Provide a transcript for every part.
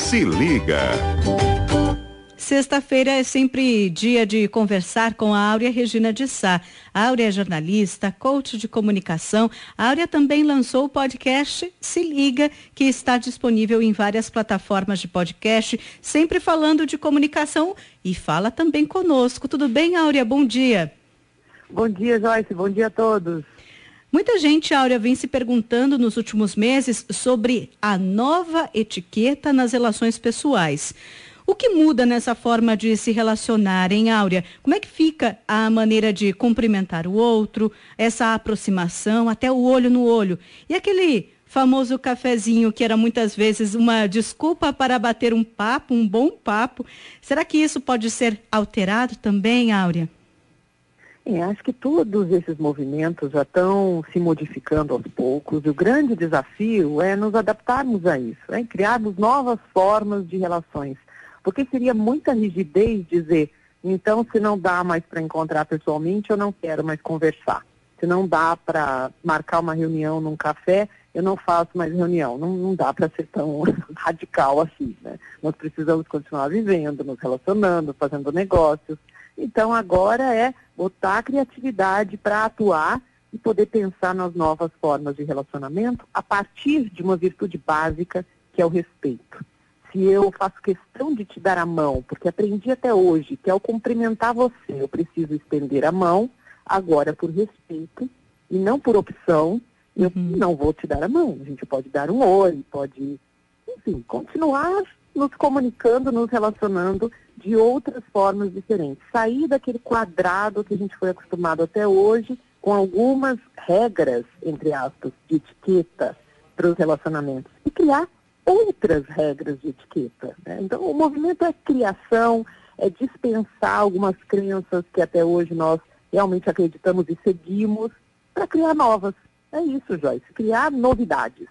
Se liga. Sexta-feira é sempre dia de conversar com a Áurea Regina de Sá. A Áurea é jornalista, coach de comunicação. A Áurea também lançou o podcast Se Liga, que está disponível em várias plataformas de podcast, sempre falando de comunicação e fala também conosco. Tudo bem, Áurea? Bom dia. Bom dia, Joyce. Bom dia a todos. Muita gente, Áurea, vem se perguntando nos últimos meses sobre a nova etiqueta nas relações pessoais. O que muda nessa forma de se relacionar, em Áurea? Como é que fica a maneira de cumprimentar o outro, essa aproximação, até o olho no olho? E aquele famoso cafezinho que era muitas vezes uma desculpa para bater um papo, um bom papo. Será que isso pode ser alterado também, Áurea? Acho que todos esses movimentos já estão se modificando aos poucos. E o grande desafio é nos adaptarmos a isso, é criarmos novas formas de relações. Porque seria muita rigidez dizer, então se não dá mais para encontrar pessoalmente, eu não quero mais conversar. Se não dá para marcar uma reunião num café, eu não faço mais reunião. Não, não dá para ser tão radical assim, né? Nós precisamos continuar vivendo, nos relacionando, fazendo negócios. Então agora é botar a criatividade para atuar e poder pensar nas novas formas de relacionamento a partir de uma virtude básica que é o respeito. Se eu faço questão de te dar a mão, porque aprendi até hoje que ao cumprimentar você eu preciso estender a mão, agora por respeito e não por opção, eu uhum. não vou te dar a mão. A gente pode dar um oi, pode, enfim, continuar nos comunicando, nos relacionando de outras formas diferentes. Sair daquele quadrado que a gente foi acostumado até hoje, com algumas regras, entre aspas, de etiqueta para os relacionamentos, e criar outras regras de etiqueta. Né? Então, o movimento é criação, é dispensar algumas crenças que até hoje nós realmente acreditamos e seguimos, para criar novas. É isso, Joyce, criar novidades.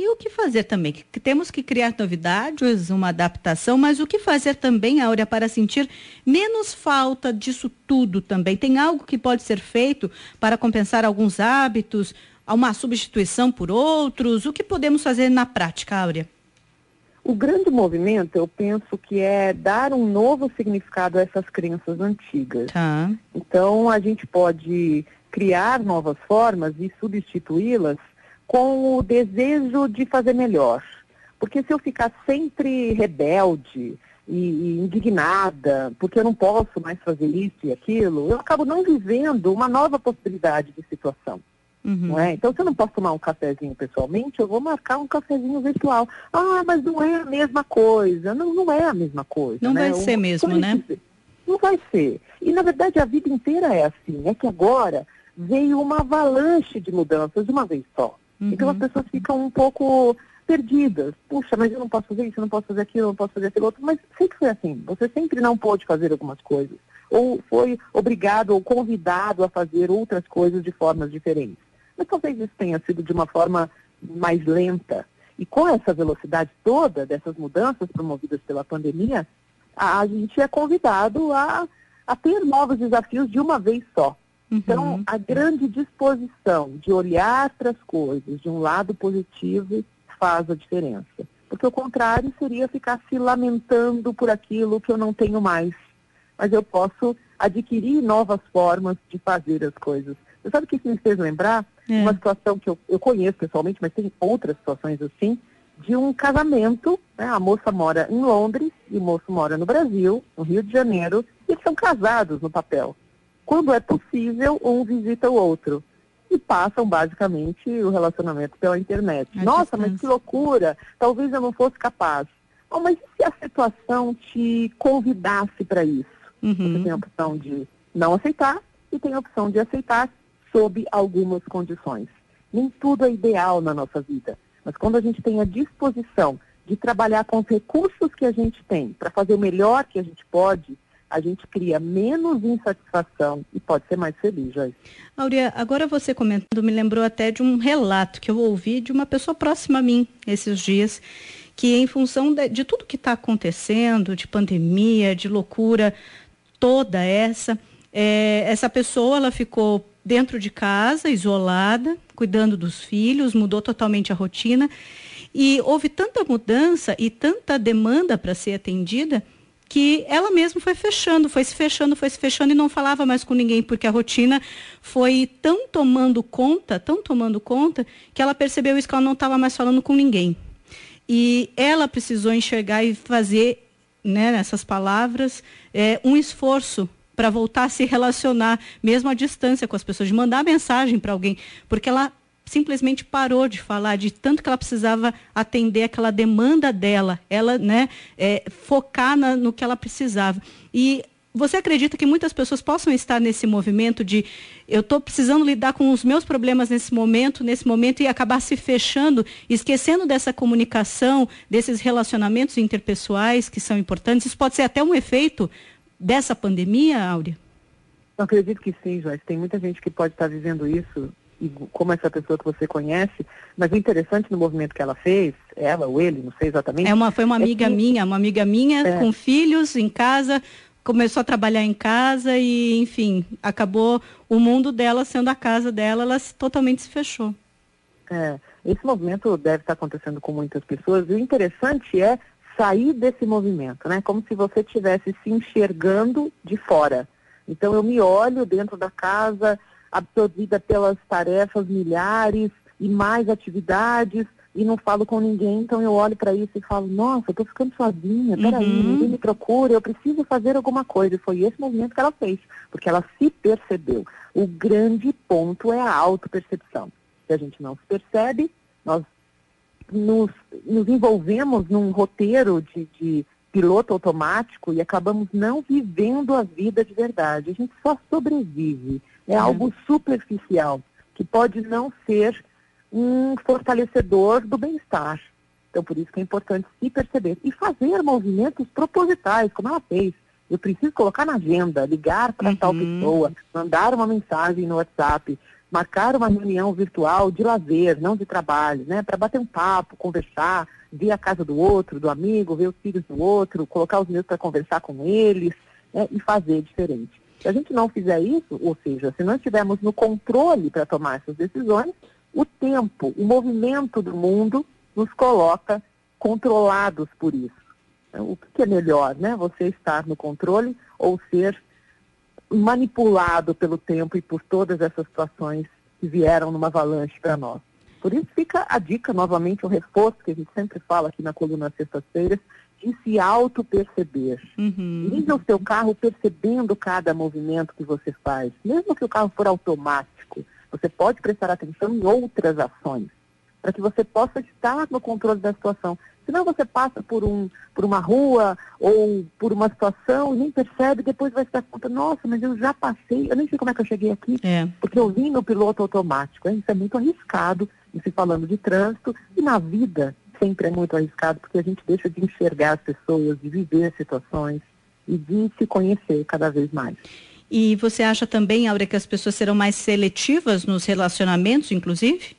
E o que fazer também? Que temos que criar novidades, uma adaptação, mas o que fazer também, Áurea, para sentir menos falta disso tudo também? Tem algo que pode ser feito para compensar alguns hábitos, uma substituição por outros? O que podemos fazer na prática, Áurea? O grande movimento, eu penso que é dar um novo significado a essas crenças antigas. Tá. Então, a gente pode criar novas formas e substituí-las com o desejo de fazer melhor. Porque se eu ficar sempre rebelde e, e, indignada, porque eu não posso mais fazer isso e aquilo, eu acabo não vivendo uma nova possibilidade de situação. Uhum. É? Então, se eu não posso tomar um cafezinho pessoalmente, eu vou marcar um cafezinho virtual. Ah, mas não é a mesma coisa. Não, não é a mesma coisa. Não né? vai ser mesmo, né? Não vai ser. E, na verdade, a vida inteira é assim. É que agora veio uma avalanche de mudanças de uma vez só. Uhum. Então as pessoas ficam um pouco perdidas. Puxa, mas eu não posso fazer isso, eu não posso fazer aquilo, eu não posso fazer aquilo outro. Mas sempre foi assim. Você sempre não pôde fazer algumas coisas. Ou foi obrigado ou convidado a fazer outras coisas de formas diferentes. Mas talvez isso tenha sido de uma forma mais lenta. E com essa velocidade toda dessas mudanças promovidas pela pandemia, a, a gente é convidado a, a ter novos desafios de uma vez só. Então, uhum. a grande disposição de olhar para as coisas de um lado positivo faz a diferença. Porque o contrário seria ficar se lamentando por aquilo que eu não tenho mais. Mas eu posso adquirir novas formas de fazer as coisas. Você sabe o que isso me fez lembrar? É. Uma situação que eu, eu conheço pessoalmente, mas tem outras situações assim, de um casamento. Né? A moça mora em Londres e o moço mora no Brasil, no Rio de Janeiro, e eles são casados no papel. Quando é possível, um visita o outro. E passam basicamente o relacionamento pela internet. A Nossa, distância. mas que loucura! Talvez eu não fosse capaz. Oh, mas e se a situação te convidasse para isso? Uhum. Você tem a opção de não aceitar e tem a opção de aceitar sob algumas condições. Nem tudo é ideal na nossa vida, mas quando a gente tem a disposição de trabalhar com os recursos que a gente tem para fazer o melhor que a gente pode, a gente cria menos insatisfação e pode ser mais feliz, Joyce. Aurea, agora você comentando me lembrou até de um relato que eu ouvi de uma pessoa próxima a mim esses dias, que em função de, de tudo que está acontecendo, de pandemia, de loucura toda essa, é, essa pessoa ela ficou dentro de casa, isolada, cuidando dos filhos, mudou totalmente a rotina E houve tanta mudança e tanta demanda para ser atendida que ela mesma foi fechando, foi se fechando, foi se fechando e não falava mais com ninguém, porque a rotina foi tão tomando conta, tão tomando conta, que ela percebeu isso que ela não estava mais falando com ninguém. E ela precisou enxergar e fazer, né, nessas palavras, é, um esforço para voltar a se relacionar, mesmo à distância com as pessoas, de mandar mensagem para alguém, porque ela simplesmente parou de falar de tanto que ela precisava atender aquela demanda dela, ela, né, é, focar na, no que ela precisava. E você acredita que muitas pessoas possam estar nesse movimento de eu estou precisando lidar com os meus problemas nesse momento, nesse momento, e acabar se fechando, esquecendo dessa comunicação, desses relacionamentos interpessoais que são importantes? Isso pode ser até um efeito dessa pandemia, Áurea? Eu acredito que sim, Joyce. Tem muita gente que pode estar vivendo isso como essa pessoa que você conhece, mas o interessante no movimento que ela fez, ela ou ele, não sei exatamente. É uma, foi uma é amiga é que... minha, uma amiga minha é. com filhos em casa, começou a trabalhar em casa e, enfim, acabou o mundo dela sendo a casa dela, ela totalmente se fechou. É, esse movimento deve estar acontecendo com muitas pessoas e o interessante é sair desse movimento, né? Como se você estivesse se enxergando de fora. Então eu me olho dentro da casa, absorvida pelas tarefas milhares e mais atividades e não falo com ninguém, então eu olho para isso e falo, nossa, eu tô ficando sozinha, peraí, uhum. ninguém me procura, eu preciso fazer alguma coisa. E foi esse movimento que ela fez, porque ela se percebeu. O grande ponto é a autopercepção. Se a gente não se percebe, nós nos, nos envolvemos num roteiro de, de piloto automático e acabamos não vivendo a vida de verdade. A gente só sobrevive. É uhum. algo superficial, que pode não ser um fortalecedor do bem-estar. Então, por isso que é importante se perceber e fazer movimentos propositais, como ela fez. Eu preciso colocar na agenda, ligar para uhum. tal pessoa, mandar uma mensagem no WhatsApp, marcar uma reunião virtual de lazer, não de trabalho, né? Para bater um papo, conversar, ver a casa do outro, do amigo, ver os filhos do outro, colocar os meus para conversar com eles né? e fazer diferente. Se a gente não fizer isso, ou seja, se não estivermos no controle para tomar essas decisões, o tempo, o movimento do mundo nos coloca controlados por isso. Então, o que é melhor, né? Você estar no controle ou ser manipulado pelo tempo e por todas essas situações que vieram numa avalanche para nós. Por isso fica a dica, novamente, o reforço que a gente sempre fala aqui na coluna sextas-feiras, de se auto-perceber. Uhum. Liga o seu carro percebendo cada movimento que você faz. Mesmo que o carro for automático, você pode prestar atenção em outras ações, para que você possa estar no controle da situação. Senão você passa por, um, por uma rua ou por uma situação e nem percebe, depois vai se dar conta, nossa, mas eu já passei, eu nem sei como é que eu cheguei aqui, é. porque eu vim no piloto automático. Isso é muito arriscado, se falando de trânsito, e na vida sempre é muito arriscado, porque a gente deixa de enxergar as pessoas, de viver situações e de se conhecer cada vez mais. E você acha também, Áurea, que as pessoas serão mais seletivas nos relacionamentos, inclusive?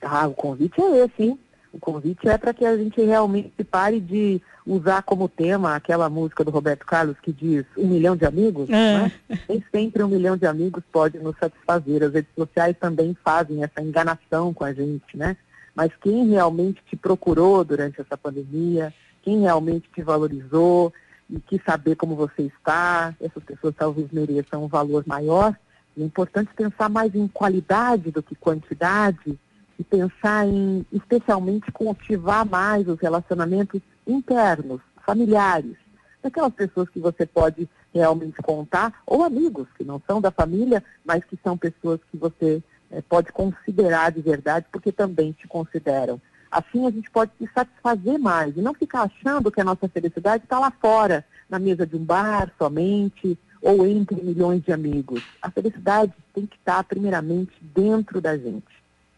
Ah, o convite é esse, hein? O convite é para que a gente realmente pare de usar como tema aquela música do Roberto Carlos que diz um milhão de amigos, é. né? Nem sempre um milhão de amigos pode nos satisfazer. As redes sociais também fazem essa enganação com a gente, né? Mas quem realmente te procurou durante essa pandemia, quem realmente te valorizou, e quis saber como você está, essas pessoas talvez mereçam um valor maior. É importante pensar mais em qualidade do que quantidade e pensar em, especialmente, cultivar mais os relacionamentos internos, familiares, daquelas pessoas que você pode realmente contar, ou amigos que não são da família, mas que são pessoas que você pode considerar de verdade, porque também te consideram. Assim a gente pode se satisfazer mais e não ficar achando que a nossa felicidade está lá fora, na mesa de um bar somente ou entre milhões de amigos. A felicidade tem que estar primeiramente dentro da gente.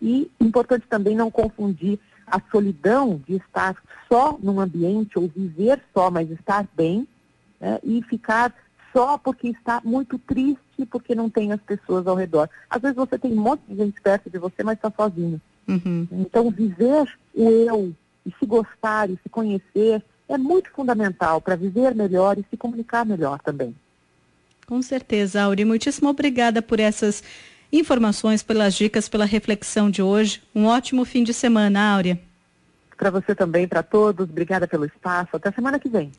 E importante também não confundir a solidão de estar só num ambiente ou viver só, mas estar bem né, e ficar só porque está muito triste porque não tem as pessoas ao redor. Às vezes você tem um monte de gente perto de você, mas está sozinho. Uhum. Então, viver o eu e se gostar e se conhecer é muito fundamental para viver melhor e se comunicar melhor também. Com certeza, Auri. Muitíssimo obrigada por essas informações, pelas dicas, pela reflexão de hoje. Um ótimo fim de semana, Áurea. Para você também, para todos. Obrigada pelo espaço. Até semana que vem.